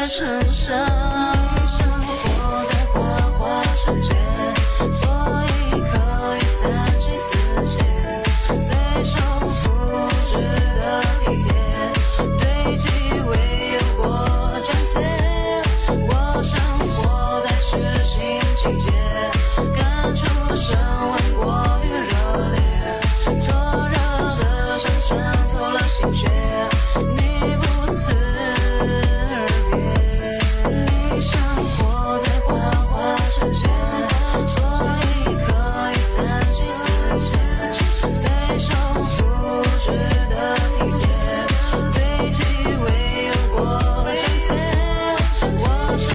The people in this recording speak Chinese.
的承受